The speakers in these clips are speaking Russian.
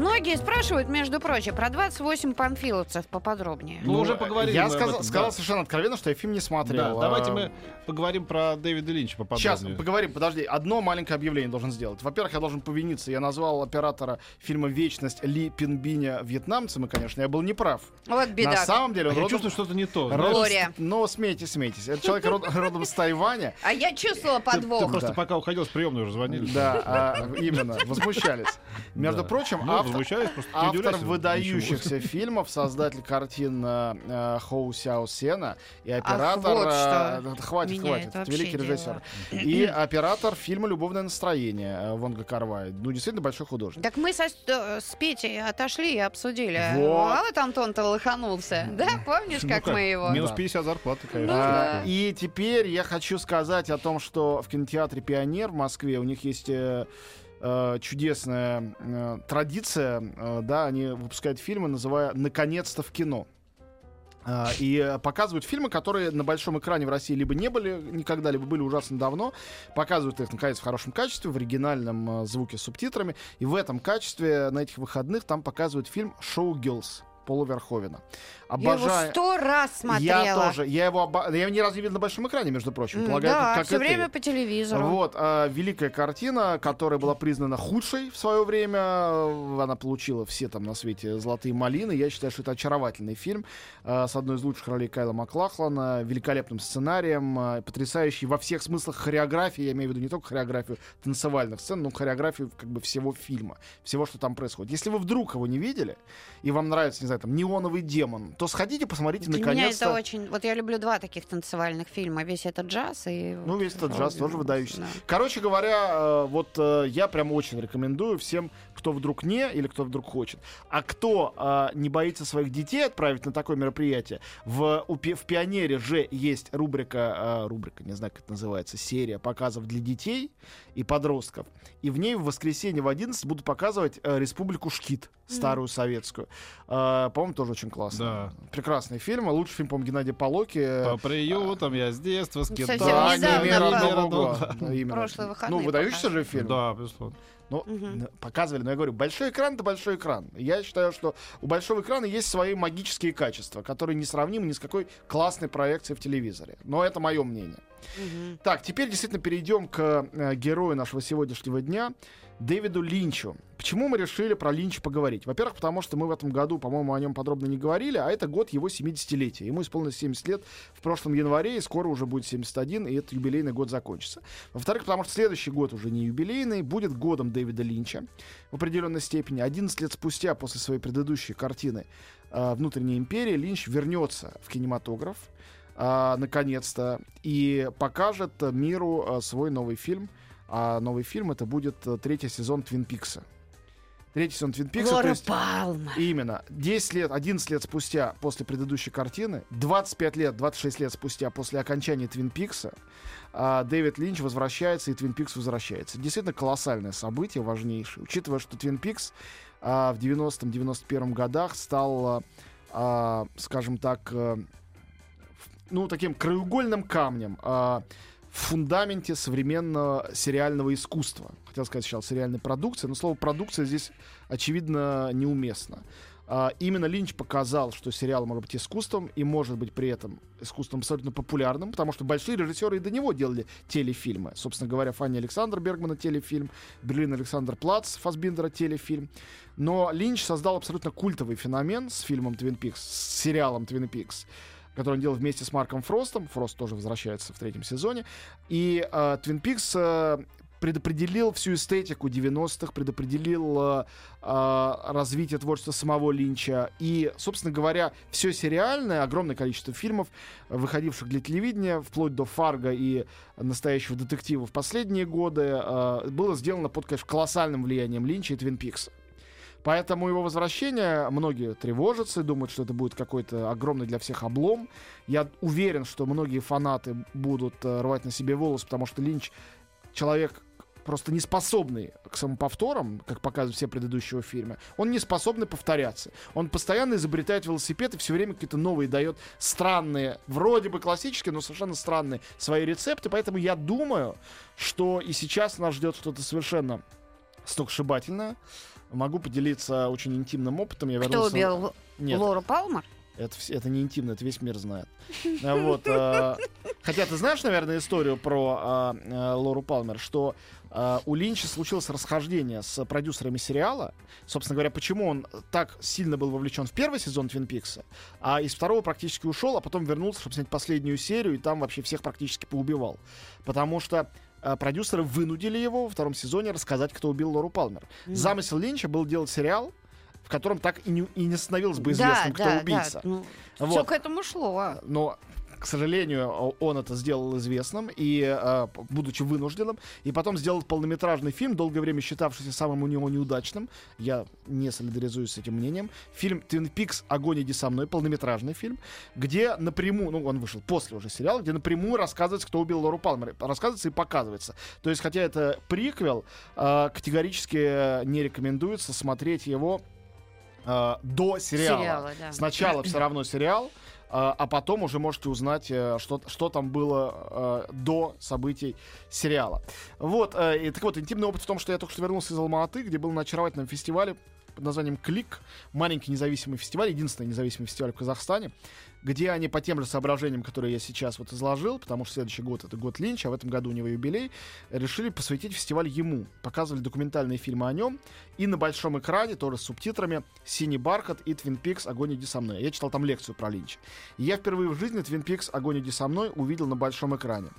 Многие спрашивают, между прочим, про 28 панфиловцев поподробнее. Ну, уже поговорили Я сказал, этом, сказал да. совершенно откровенно, что я фильм не смотрел. Да, давайте А, мы поговорим про Дэвида Линча поподробнее. Сейчас, поговорим, подожди. Одно маленькое объявление должен сделать. Во-первых, я должен повиниться. Я назвал оператора фильма «Вечность» Ли Пинбиня вьетнамцем, и, конечно, я был неправ. Вот На беда. самом деле А он я родом- чувствую, что-то не то. с- Глория. Ну, смейтесь, смейтесь. Это человек род- родом с Тайваня. А я чувствовала Ты подвох. просто Да. пока уходил с приемной уже звонили. Да, а, именно, возмущались. Между прочим, Ну, автор, возмущались, просто не автор выдающихся фильмов, создатель картин э, э, Хоу Сяо Сена и оператор... вот э, хватит, хватит, это великий дело. режиссер. И оператор фильма «Любовное настроение» э, Вонга Карвай. Ну, действительно большой художник. Так мы со, э, с Петей отошли и обсудили. Вот. А вот Антон-то лоханулся. Да, помнишь, Ну как мы его? Минус Да. 50 зарплаты, конечно. Ну, А, да. И теперь я хочу сказать о том, что в кинотеатре «Пионер» в Москве у них есть э, э, чудесная э, традиция, э, да, они выпускают фильмы, называя «Наконец-то в кино». А, И э, показывают фильмы, которые на большом экране в России либо не были никогда, либо были ужасно давно. Показывают их, наконец, в хорошем качестве, в оригинальном э, звуке с субтитрами. И в этом качестве на этих выходных там показывают фильм «Шоу Гиллс» Пола Верховена. Я его сто раз смотрела. Я тоже. Я его оба... я его ни разу не видел на большом экране, между прочим. Полагаю, Да, как все ты. время по телевизору. Вот, а, великая картина, которая была признана худшей в свое время. э, Она получила все там на свете золотые малины. Я считаю, что это очаровательный фильм э, с одной из лучших ролей Кайла Маклахлана, великолепным сценарием, э, потрясающий во всех смыслах хореографии. Я имею в виду не только хореографию танцевальных сцен, но хореографию как бы всего фильма, всего, что там происходит. Если вы вдруг его не видели, и вам нравится, не знаю, там, «Неоновый демон», то сходите, посмотрите, Для меня это наконец-то. очень... Вот я люблю два таких танцевальных фильма. Весь этот джаз и... Ну, весь этот джаз тоже выдающийся. Да. Короче говоря, э, вот э, я прям очень рекомендую всем, кто вдруг не или кто вдруг хочет. А кто э, не боится своих детей отправить на такое мероприятие, в, у в Пионере же есть рубрика, рубрика, не знаю, как это называется, серия показов для детей и подростков. И в ней в воскресенье в 11 будут показывать Республику Шкит, старую советскую. Э, по-моему, тоже очень классно. Прекрасный фильм. Лучший фильм, по-моему, Геннадия Полоки. По приютам я с детства Да, не. Да. Прошлые выходные Ну, выдающийся же фильм. Да, безусловно. Ну, н- показывали, но я говорю, большой экран это большой экран. Я считаю, что у большого экрана есть свои магические качества, которые несравнимы ни с какой классной проекцией в телевизоре. Но это мое мнение. Так, теперь действительно перейдем к э, герою нашего сегодняшнего дня, Дэвиду Линчу. Почему мы решили про Линча поговорить? Во-первых, потому что мы в этом году, по-моему, о нем подробно не говорили, а это год его 70-летия. Ему исполнилось 70 лет в прошлом январе, и скоро уже будет 71, и этот юбилейный год закончится. Во-вторых, потому что следующий год уже не юбилейный, будет годом Дэвида Линча в определенной степени. 11 лет спустя после своей предыдущей картины э, «Внутренняя империя» Линч вернется в кинематограф, а, наконец-то, и покажет э, миру э, свой новый фильм. А новый фильм это будет э, третий сезон Твин Пикса. Третий сезон Твин Пикса. Лора есть Палма. Именно. 10 лет, 11 лет спустя после предыдущей картины, 25 лет, 26 лет спустя после окончания Твин Пикса, а, Дэвид Линч возвращается, и Твин Пикс возвращается. Действительно колоссальное событие, важнейшее. Учитывая, что Твин Пикс а, в 90-91 годах стал, а, а, скажем так, э, ну, таким краеугольным камнем а, в фундаменте современного сериального искусства. Хотел сказать сначала сериальной продукции, но слово продукция здесь, очевидно, неуместно. А, именно Линч показал, что сериал может быть искусством и может быть при этом искусством абсолютно популярным, потому что большие режиссеры и до него делали телефильмы. Собственно говоря, Фанни Александр Бергмана телефильм, Берлин Александр Плац Фасбиндера телефильм. Но Линч создал абсолютно культовый феномен с фильмом Твин Пикс, с сериалом Твин Пикс который он делал вместе с Марком Фростом. Фрост тоже возвращается в третьем сезоне. И э, Твин Пикс э, предопределил всю эстетику 90-х, предопределил э, э, развитие творчества самого Линча. И, собственно говоря, все сериальное, огромное количество фильмов, выходивших для телевидения, вплоть до Фарго и настоящего детектива в последние годы, э, было сделано под, конечно, колоссальным влиянием Линча и Твин Пикса. Поэтому его возвращение многие тревожатся и думают, что это будет какой-то огромный для всех облом. Я уверен, что многие фанаты будут э, рвать на себе волос, потому что Линч человек просто не способный к самоповторам, как показывают все предыдущие фильмы, он не способный повторяться. Он постоянно изобретает велосипед и все время какие-то новые дает странные, вроде бы классические, но совершенно странные свои рецепты. Поэтому я думаю, что и сейчас нас ждет что-то совершенно стокшибательное. Могу поделиться очень интимным опытом. Я Кто вернулся... убил Нет, Лору Палмер? это, это не интимно, это весь мир знает. А, Вот, а, хотя ты знаешь, наверное, историю про а, а, Лору Палмер, что а, у Линча случилось расхождение с продюсерами сериала. Собственно говоря, почему он так сильно был вовлечен в первый сезон Твин Пикса, а из второго практически ушел, а потом вернулся, чтобы снять последнюю серию, и там вообще всех практически поубивал. Потому что продюсеры вынудили его во втором сезоне рассказать, кто убил Лору Палмер. Замысел Линча был делать сериал, в котором так и не, и не становилось бы известным, кто убийца. Ну, Вот. Все к этому шло. а. Но, к сожалению, он это сделал известным, и, п- будучи вынужденным, и потом сделал полнометражный фильм, долгое время считавшийся самым у него неудачным. Я не солидаризуюсь с этим мнением. Фильм «Твин Пикс. Огонь иди со мной», полнометражный фильм, где напрямую, ну, он вышел после уже сериала, где напрямую рассказывается, кто убил Лору Палмер. Рассказывается и показывается. То есть, хотя это приквел, э, категорически не рекомендуется смотреть его э, до сериала. Сериала, да. Сначала все равно сериал, а а потом уже можете узнать, э, что, что там было э, до событий сериала. Вот, э, и, так вот, интимный опыт в том, что я только что вернулся из Алматы, где был на очаровательном фестивале под названием «Клик», маленький независимый фестиваль, единственный независимый фестиваль в Казахстане, где они по тем же соображениям, которые я сейчас вот изложил, потому что следующий год это год Линча, а в этом году у него юбилей, решили посвятить фестиваль ему. Показывали документальные фильмы о нем, и на большом экране, тоже с субтитрами, «Синий бархат» и «Твин Пикс. Огонь иди со мной». Я читал там лекцию про Линча. И я впервые в жизни «Твин Пикс. Огонь иди со мной» увидел на большом экране.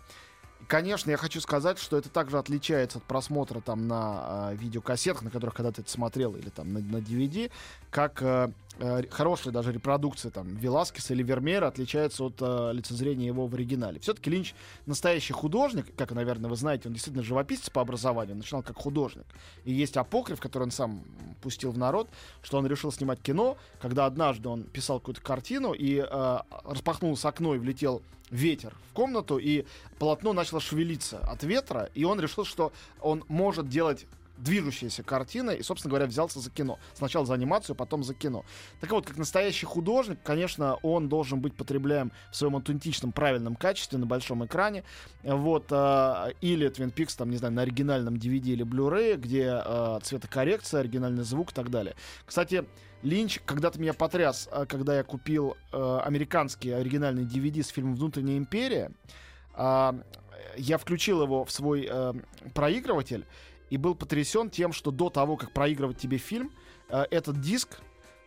Конечно, я хочу сказать, что это также отличается от просмотра там на э, видеокассетах, на которых когда ты это смотрел, или там на, на DVD, как э, э, хорошая даже репродукция там Веласкеса или Вермеера отличается от э, лицезрения его в оригинале. Все-таки Линч настоящий художник, как, наверное, вы знаете, он действительно живописец по образованию, начинал как художник. И есть апокриф, который он сам пустил в народ, что он решил снимать кино, когда однажды он писал какую-то картину и э, распахнулось окно и влетел ветер в комнату, и полотно начало шевелиться от ветра, и он решил, что он может делать движущиеся картины, и, собственно говоря, взялся за кино. Сначала за анимацию, потом за кино. Так вот, как настоящий художник, конечно, он должен быть потребляем в своем аутентичном, правильном качестве на большом экране. Вот, э, или Twin Peaks, там, не знаю, на оригинальном DVD или Blu-ray, где э, цветокоррекция, оригинальный звук и так далее. Кстати, Линч когда-то меня потряс, э, когда я купил э, американский оригинальный DVD с фильмом «Внутренняя империя». А, я включил его в свой э, проигрыватель и был потрясен тем, что до того, как проигрывать тебе фильм, э, этот диск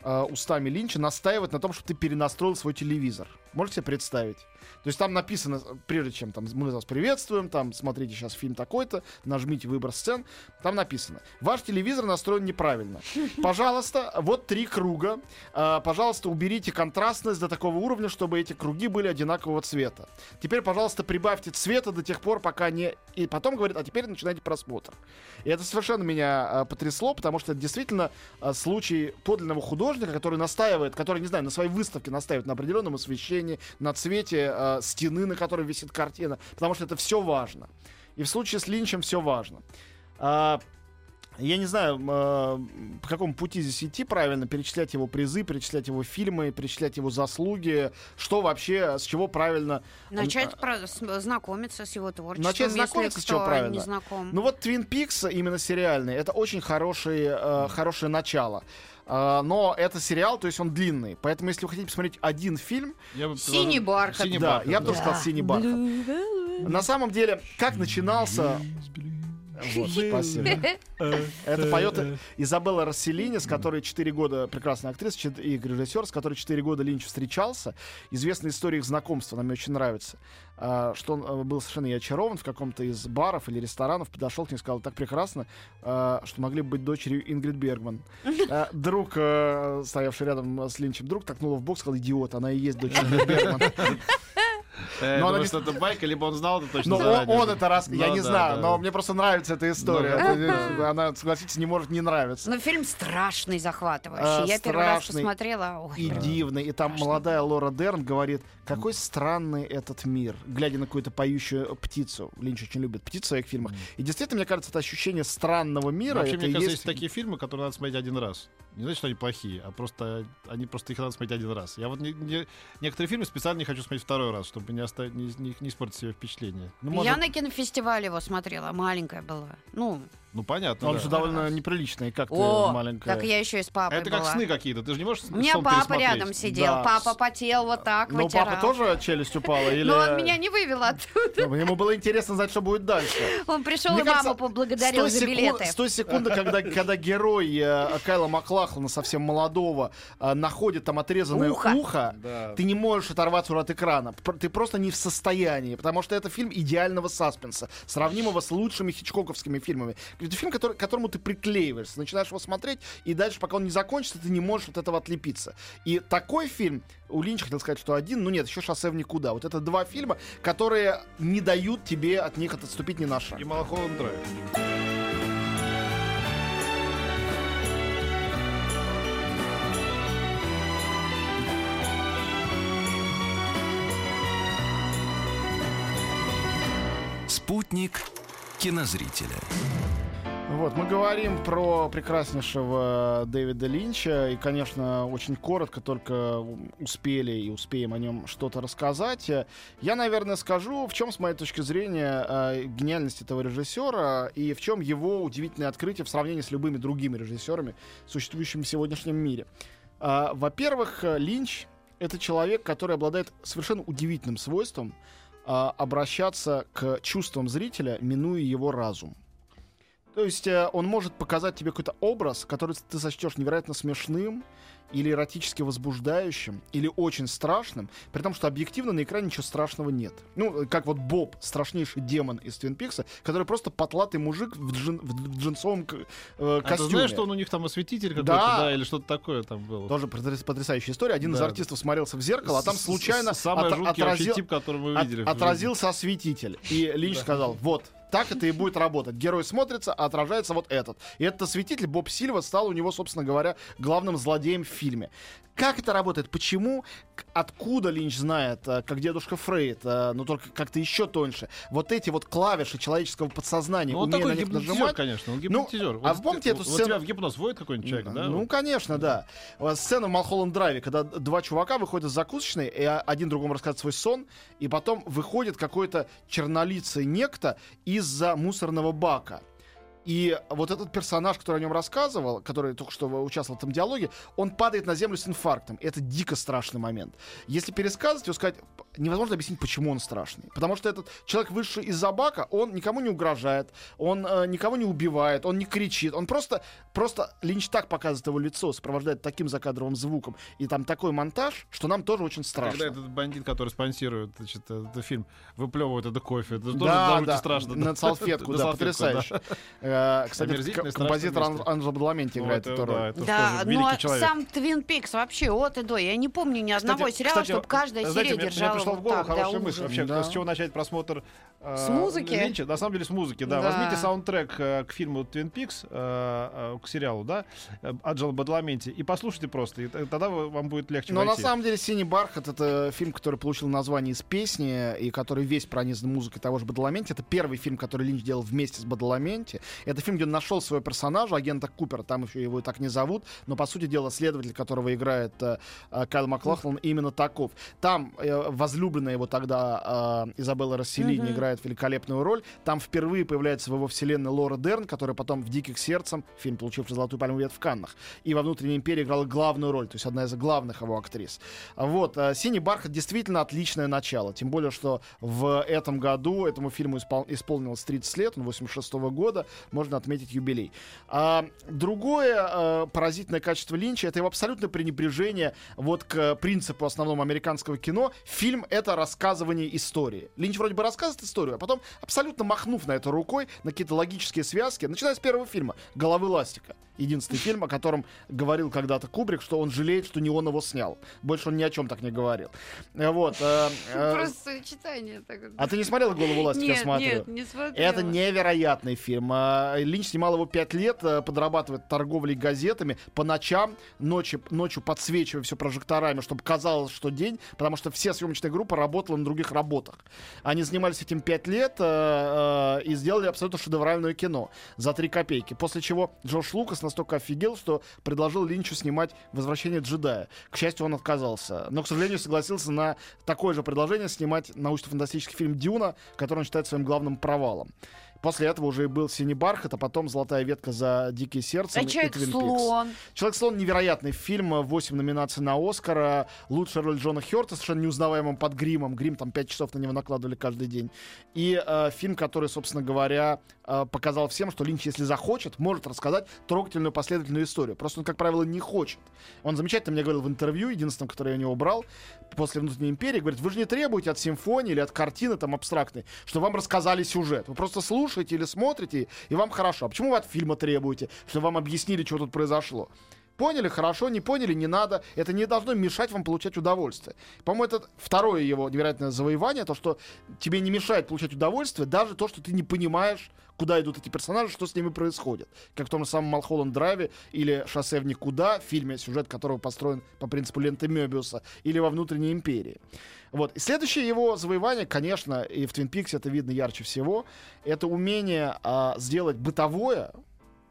э, устами Линча настаивает на том, чтобы ты перенастроил свой телевизор. Можете себе представить? То есть там написано, прежде чем там мы вас приветствуем, там смотрите сейчас фильм такой-то, нажмите выбор сцен, там написано, ваш телевизор настроен неправильно. Пожалуйста, вот три круга. А, пожалуйста, уберите контрастность до такого уровня, чтобы эти круги были одинакового цвета. Теперь, пожалуйста, прибавьте цвета до тех пор, пока не... И потом говорит, а теперь начинайте просмотр. И это совершенно меня а, потрясло, потому что это действительно а, случай подлинного художника, который настаивает, который, не знаю, на своей выставке настаивает на определенном освещении, на цвете а, стены, на которой висит картина, потому что это все важно. И в случае с Линчем все важно. А, я не знаю, э, по какому пути здесь идти правильно, перечислять его призы, перечислять его фильмы, перечислять его заслуги, что вообще, с чего правильно... Начать про- с- знакомиться с его творчеством, Начать знакомиться, с чего правильно. не знаком. Ну вот Twin Peaks, именно сериальный, это очень хороший, э, хорошее начало. Э, но это сериал, то есть он длинный. Поэтому, если вы хотите посмотреть один фильм, Я бы Синий бархат. Синий да, бархат, я бы да. тоже сказал синий бархат. На самом деле, как начинался... Вот, спасибо. Это поет Изабелла Расселини, с которой 4 года, прекрасная актриса и режиссер, с которой 4 года Линч встречался. Известная история их знакомства, она мне очень нравится. А, Что он э, был совершенно и очарован в каком-то из баров или ресторанов, подошел к ней и сказал, так прекрасно, а, что могли бы быть дочерью Ингрид Бергман. А, Друг, э, стоявший рядом с Линчем, друг толкнул его в бок, сказал, идиот, она и есть дочь Ингрид Бергман. Э, Но думаю, она что это байка, либо он знал это точно Но он, это раз, я Ну не знаю, но мне просто нравится эта история. Она, согласитесь, не может не нравиться. Ну, фильм страшный, захватывающий. Я первый раз посмотрела. И дивный. И там молодая Лора Дерн говорит, какой странный этот мир, глядя на какую-то поющую птицу. Линч очень любит птиц в своих фильмах. И действительно, мне кажется, это ощущение странного мира. Вообще, мне кажется, есть... такие фильмы, которые надо смотреть один раз. Не значит, что они плохие, а просто они просто их надо смотреть один раз. Я вот не- не- некоторые фильмы специально не хочу смотреть второй раз, чтобы не, оста- не, не- не испортить себе впечатление. Ну, может, Я на кинофестивале его смотрела, маленькая была. Ну, ну понятно. Он да. же довольно неприличный, как ты о, маленькая. так я еще и с папой Это как была. сны какие-то. Ты же не можешь У меня сон папа рядом сидел, Да. папа потел вот так, Но вытирал. папа тоже челюсть упала? Или... Но он меня не вывел оттуда. Ему было интересно знать, что будет дальше. Он пришел Мне и маму кажется, поблагодарил с той за секунд- билеты. С той секунды, когда, когда герой э, Кайла Маклахлана, совсем молодого, э, находит там отрезанное Ухо. ухо, Да. ты не можешь оторваться от экрана. Ты просто не в состоянии, потому что это фильм идеального саспенса, сравнимого с лучшими хичкоковскими фильмами. Это фильм, который, к которому ты приклеиваешься, начинаешь его смотреть, и дальше, пока он не закончится, ты не можешь от этого отлепиться. И такой фильм, у Линча хотел сказать, что один, ну нет, еще «Шоссе в никуда». Вот это два фильма, которые не дают тебе от них отступить ни на шаг. И Малхолланд Драйв. Спутник кинозрителя. Вот, мы говорим про прекраснейшего Дэвида Линча, и, конечно, очень коротко только успели и успеем о нем что-то рассказать. Я, наверное, скажу, в чем, с моей точки зрения, э, гениальность этого режиссера и в чем его удивительное открытие в сравнении с любыми другими режиссерами, существующими в сегодняшнем мире. А, Во-первых, э, Линч — это человек, который обладает совершенно удивительным свойством а, обращаться к чувствам зрителя, минуя его разум. То есть э, он может показать тебе какой-то образ, который ты сочтешь невероятно смешным, или эротически возбуждающим, или очень страшным, при том, что объективно на экране ничего страшного нет. Ну, э, как вот Боб, страшнейший демон из Твин Пикса, который просто потлатый мужик в, джин- в джинсовом к- э, А ты костюме. знаешь, что он у них там осветитель какой-то, Да. да, или что-то такое там было? Тоже потряс- потрясающая история. Один из Да. артистов смотрелся в зеркало, а там случайно Самый от- отразил- тип, который мы от- видели. в отразился осветитель. И Линч сказал, вот, так это и будет работать. Герой смотрится, а отражается вот этот. И этот осветитель, Боб Сильва, стал у него, собственно говоря, главным злодеем в фильме. Как это работает? Почему? Откуда Линч знает, э, как дедушка Фрейд, э, но только как-то еще тоньше, вот эти вот клавиши человеческого подсознания, Ну, он такой на них гипнотизер, нажимать, конечно, он Ну, гипнотизер. а Вот помните ты- эту вот сцену? тебя в гипноз вводит какой-нибудь человек, да? Ну, конечно, да. Вот Сцена в Малхолланд Драйве, когда два чувака выходят из закусочной, и один другому рассказывает свой сон, и потом выходит какой-то чернолицый некто из-за мусорного бака. И вот этот персонаж, который о нем рассказывал, который только что участвовал в этом диалоге, он падает на землю с инфарктом. Это дико страшный момент. Если пересказывать, то сказать, невозможно объяснить, почему он страшный. Потому что этот человек, вышедший из-за бака, он никому не угрожает, он э, никого не убивает, он не кричит. Он просто, просто Линч так показывает его лицо, сопровождает таким закадровым звуком. И там такой монтаж, что нам тоже очень страшно. Когда этот бандит, который спонсирует значит, этот фильм, выплевывает это кофе, это тоже да, довольно да, страшно. на салфетку, да, потрясающе. Э, Кстати, композитор страшно Ан- Анджело Бадаменти Ну, играет эту да, роль. это Да, но великий человек. сам Твин Пикс вообще от и до. Я не помню ни одного Кстати, сериала, чтобы каждая знаете, серия мне, держала мне пришла в голову хорошая мысль. Вообще, с чего начать просмотр С музыки? Линча? На самом деле с музыки, да. Да. Возьмите саундтрек э, к фильму Twin Peaks, э, э, к сериалу, да, э, Анджело Бадламенти, и послушайте просто, и тогда вам будет легче Но на войти. самом деле «Синий бархат» — это фильм, который получил название из песни, и который весь пронизан музыкой того же Бадаламенти. Это первый фильм, который Линч делал вместе с Бадаламенти. Это фильм, где он нашел своего персонажа, агента Купера, там еще его и так не зовут, но, по сути дела, следователь, которого играет э, э, Кайл Маклахлан, именно таков. Там э, возлюбленная его тогда э, Изабелла Расселини Мгм. играет великолепную роль. Там впервые появляется в его вселенной Лора Дерн, которая потом в «Диких сердцем», фильм, получивший «Золотую пальму ветвь» в Каннах, и во «Внутренней империи» играла главную роль, то есть одна из главных его актрис. Вот, э, «Синий бархат» действительно отличное начало, тем более, что в этом году этому фильму испол- исполнилось 30 лет, он 86 года, можно отметить юбилей. А, другое э, поразительное качество Линча — это его абсолютное пренебрежение вот к принципу основному американского кино. Фильм — это рассказывание истории. Линч вроде бы рассказывает историю, историю, а потом, абсолютно махнув на это рукой, на какие-то логические связки, начиная с первого фильма «Головы ластика». Единственный фильм, о котором говорил когда-то Кубрик, что он жалеет, что не он его снял. Больше он ни о чем так не говорил. Э, Вот. э, э, Просто сочетание такое. А ты не смотрела «Голову ластика», я Нет, смотрю? нет, не смотрела. Это невероятный фильм. Линч снимал его пять лет, подрабатывает торговлей газетами по ночам, ночью, ночью подсвечивая все прожекторами, чтобы казалось, что день, потому что вся съемочная группа работала на других работах. Они занимались этим пять лет э, э, и сделали абсолютно шедевральное кино за три копейки. После чего Джордж Лукас настолько офигел, что предложил Линчу снимать «Возвращение джедая». К счастью, он отказался. Но, к сожалению, согласился на такое же предложение снимать научно-фантастический фильм «Дюна», который он считает своим главным провалом. После этого уже и был «Синий бархат», а потом «Золотая ветка за дикие сердца» А. Человек-слон. Человек-слон невероятный фильм, 8 номинаций на Оскара. Лучшая роль Джона Хёрта, совершенно неузнаваемым под гримом. Грим там 5 часов на него накладывали каждый день. И э, фильм, который, собственно говоря, э, показал всем, что Линч, если захочет, может рассказать трогательную последовательную историю. Просто он, как правило, не хочет. Он замечательно мне говорил в интервью, единственном, которое я у него брал, после «Внутренней империи», говорит, вы же не требуете от симфонии или от картины там абстрактной, что вам рассказали сюжет. Вы просто слушаете или смотрите, и вам хорошо. А почему вы от фильма требуете, что вам объяснили, что тут произошло? Поняли, хорошо, не поняли, не надо. Это не должно мешать вам получать удовольствие. По-моему, это второе его невероятное завоевание, то, что тебе не мешает получать удовольствие, даже то, что ты не понимаешь, куда идут эти персонажи, что с ними происходит. Как в том же самом Малхолланд Драйве или Шоссе в никуда, фильме, сюжет которого построен по принципу ленты Мёбиуса, или во Внутренней империи. Вот. И следующее его завоевание, конечно, и в Твин Пиксе это видно ярче всего, это умение а, сделать бытовое,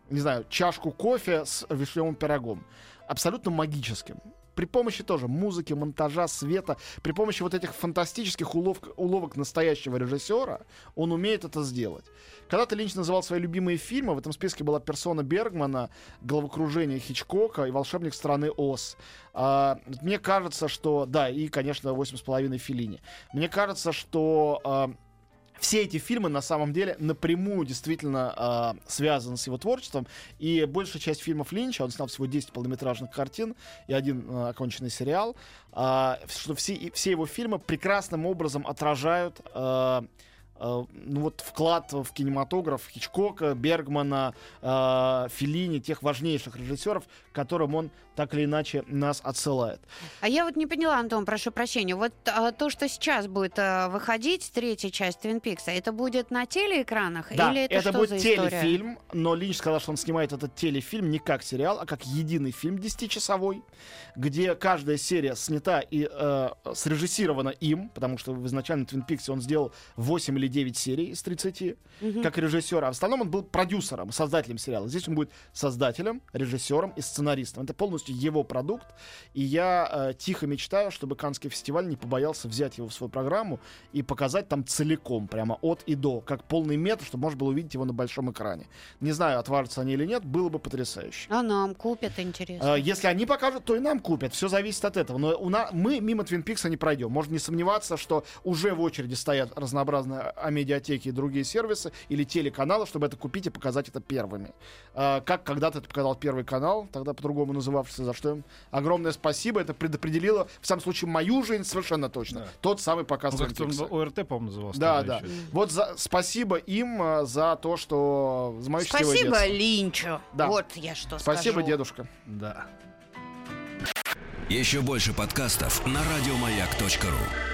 не знаю, чашку кофе с вишневым пирогом. Абсолютно магическим. При помощи тоже музыки, монтажа, света, при помощи вот этих фантастических уловок, уловок настоящего режиссера, он умеет это сделать. Когда-то Линч называл свои любимые фильмы, в этом списке была «Персона Бергмана», «Головокружение Хичкока» и «Волшебник страны Оз». А, мне кажется, что... Да, и, конечно, «Восемь с половиной Филини». Мне кажется, что... а, все эти фильмы на самом деле напрямую действительно э, связаны с его творчеством. И большая часть фильмов Линча, он снял всего 10 полнометражных картин и один э, оконченный сериал, э, что все, все его фильмы прекрасным образом отражают э, ну вот вклад в кинематограф Хичкока, Бергмана, э, Филини, тех важнейших режиссеров, к которым он так или иначе нас отсылает. А я вот не поняла, Антон, прошу прощения. Вот а, то, что сейчас будет а, выходить, третья часть Твин Пикса, это будет на телеэкранах? Да, Или это, это что будет за история? телефильм, но Линч сказал, что он снимает этот телефильм не как сериал, а как единый фильм 10-часовой, где каждая серия снята и э, срежиссирована им, потому что в изначально Твин Пиксе он сделал 8 или 9 серий из 30, как режиссер, а в остальном он был продюсером, создателем сериала. Здесь он будет создателем, режиссером и сценаристом. Это полностью его продукт, и я э, тихо мечтаю, чтобы Каннский фестиваль не побоялся взять его в свою программу и показать там целиком, прямо от и до, как полный метр, чтобы можно было увидеть его на большом экране. Не знаю, отважатся они или нет, было бы потрясающе. А нам купят, интересно. Э, Если они покажут, то и нам купят. Все зависит от этого. Но у на- мы мимо Твин Пикса не пройдем. Можно не сомневаться, что уже в очереди стоят разнообразные амедиатеки и другие сервисы или телеканалы, чтобы это купить и показать это первыми. Э, Как когда-то это показал Первый канал, тогда по-другому называвшийся, за что им огромное спасибо. Это предопределило, в самом случае, мою жизнь совершенно точно. Да. Тот самый показ Ну, Пикса. ОРТ, по-моему, назывался. Да, да. еще. Вот за, спасибо им э, за то, что за мое Спасибо. Линчу. Да. Вот я что Спасибо, скажу. дедушка. Да. Еще больше подкастов на радиомаяк.ру.